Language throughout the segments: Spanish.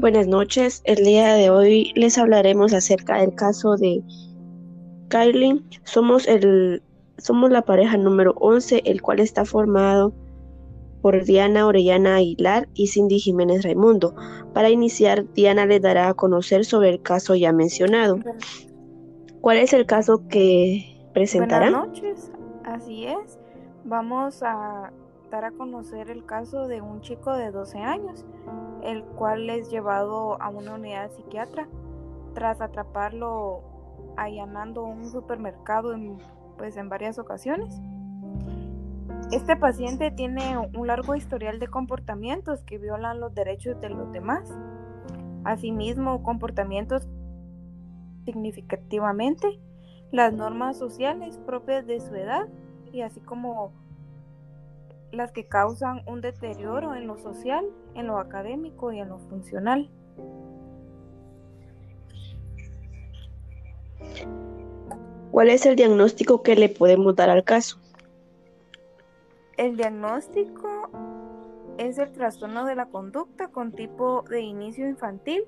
Buenas noches. El día de hoy les hablaremos acerca del caso de Kylie. Somos el somos la pareja número 11, el cual está formado por Diana Orellana Aguilar y Cindy Jiménez Raimundo. Para iniciar, Diana les dará a conocer sobre el caso ya mencionado. ¿Cuál es el caso que presentará? Buenas noches, así es. Vamos a dar a conocer el caso de un chico de 12 años, el cual es llevado a una unidad psiquiatra tras atraparlo allanando un supermercado en, pues, en varias ocasiones. Este paciente tiene un largo historial de comportamientos que violan los derechos de los demás. Asimismo, comportamientos significativamente las normas sociales propias de su edad y así como las que causan un deterioro en lo social, en lo académico y en lo funcional. ¿Cuál es el diagnóstico que le podemos dar al caso? El diagnóstico es el trastorno de la conducta con tipo de inicio infantil,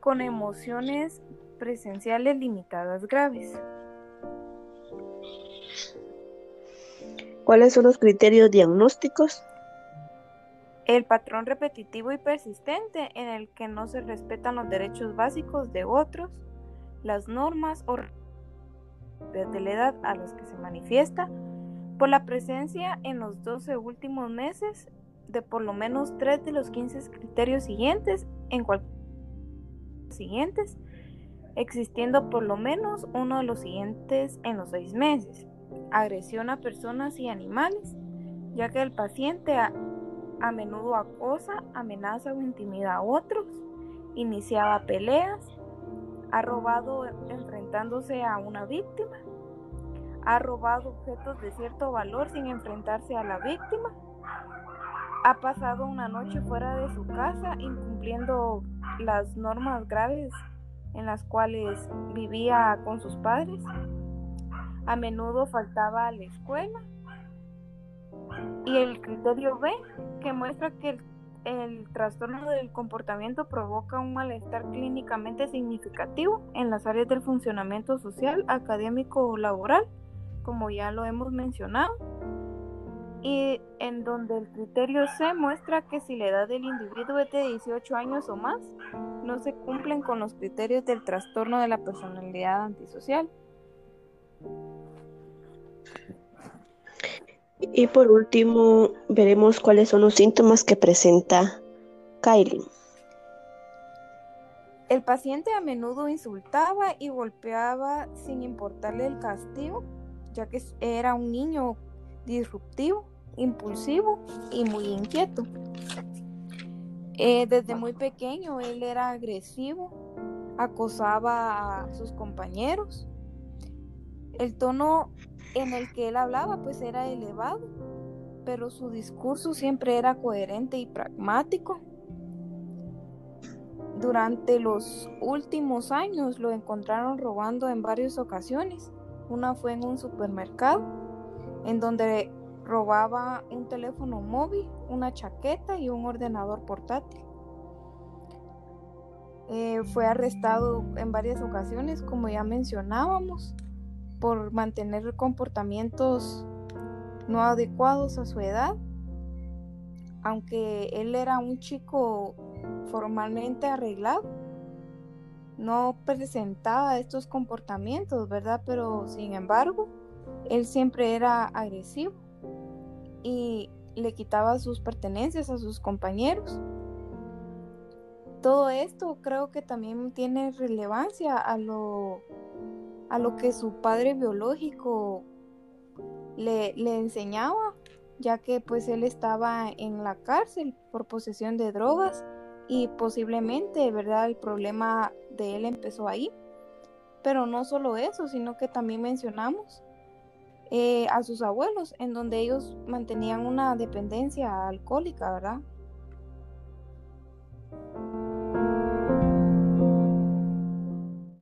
con emociones presenciales limitadas graves. ¿Cuáles son los criterios diagnósticos? El patrón repetitivo y persistente en el que no se respetan los derechos básicos de otros, las normas o de la edad a los que se manifiesta, por la presencia en los 12 últimos meses de por lo menos 3 de los 15 criterios siguientes en cualquier siguientes, existiendo por lo menos uno de los siguientes en los 6 meses agresión a personas y animales, ya que el paciente a, menudo acosa, amenaza o intimida a otros, iniciaba peleas, ha robado enfrentándose a una víctima, ha robado objetos de cierto valor sin enfrentarse a la víctima, ha pasado una noche fuera de su casa incumpliendo las normas graves en las cuales vivía con sus padres, a menudo faltaba a la escuela. Y el criterio B, que muestra que el, trastorno del comportamiento provoca un malestar clínicamente significativo en las áreas del funcionamiento social, académico o laboral, como ya lo hemos mencionado. Y en donde el criterio C muestra que si la edad del individuo es de 18 años o más, no se cumplen con los criterios del trastorno de la personalidad antisocial. Y por último, veremos cuáles son los síntomas que presenta Kylie. El paciente a menudo insultaba y golpeaba sin importarle el castigo, ya que era un niño disruptivo, impulsivo y muy inquieto. Eh, desde muy pequeño él era agresivo, acosaba a sus compañeros. El tono en el que él hablaba pues era elevado, pero su discurso siempre era coherente y pragmático. Durante los últimos años lo encontraron robando en varias ocasiones. Una fue en un supermercado, en donde robaba un teléfono móvil, una chaqueta y un ordenador portátil. Eh, fue arrestado en varias ocasiones, como ya mencionábamos, por mantener comportamientos no adecuados a su edad. Aunque él era un chico formalmente arreglado, no presentaba estos comportamientos, ¿verdad? Pero sin embargo, él siempre era agresivo y le quitaba sus pertenencias a sus compañeros. Todo esto creo que también tiene relevancia a lo a lo que su padre biológico le, le enseñaba, ya que pues él estaba en la cárcel por posesión de drogas y posiblemente, ¿verdad? El problema de él empezó ahí. Pero no solo eso, sino que también mencionamos eh, a sus abuelos, en donde ellos mantenían una dependencia alcohólica, ¿verdad?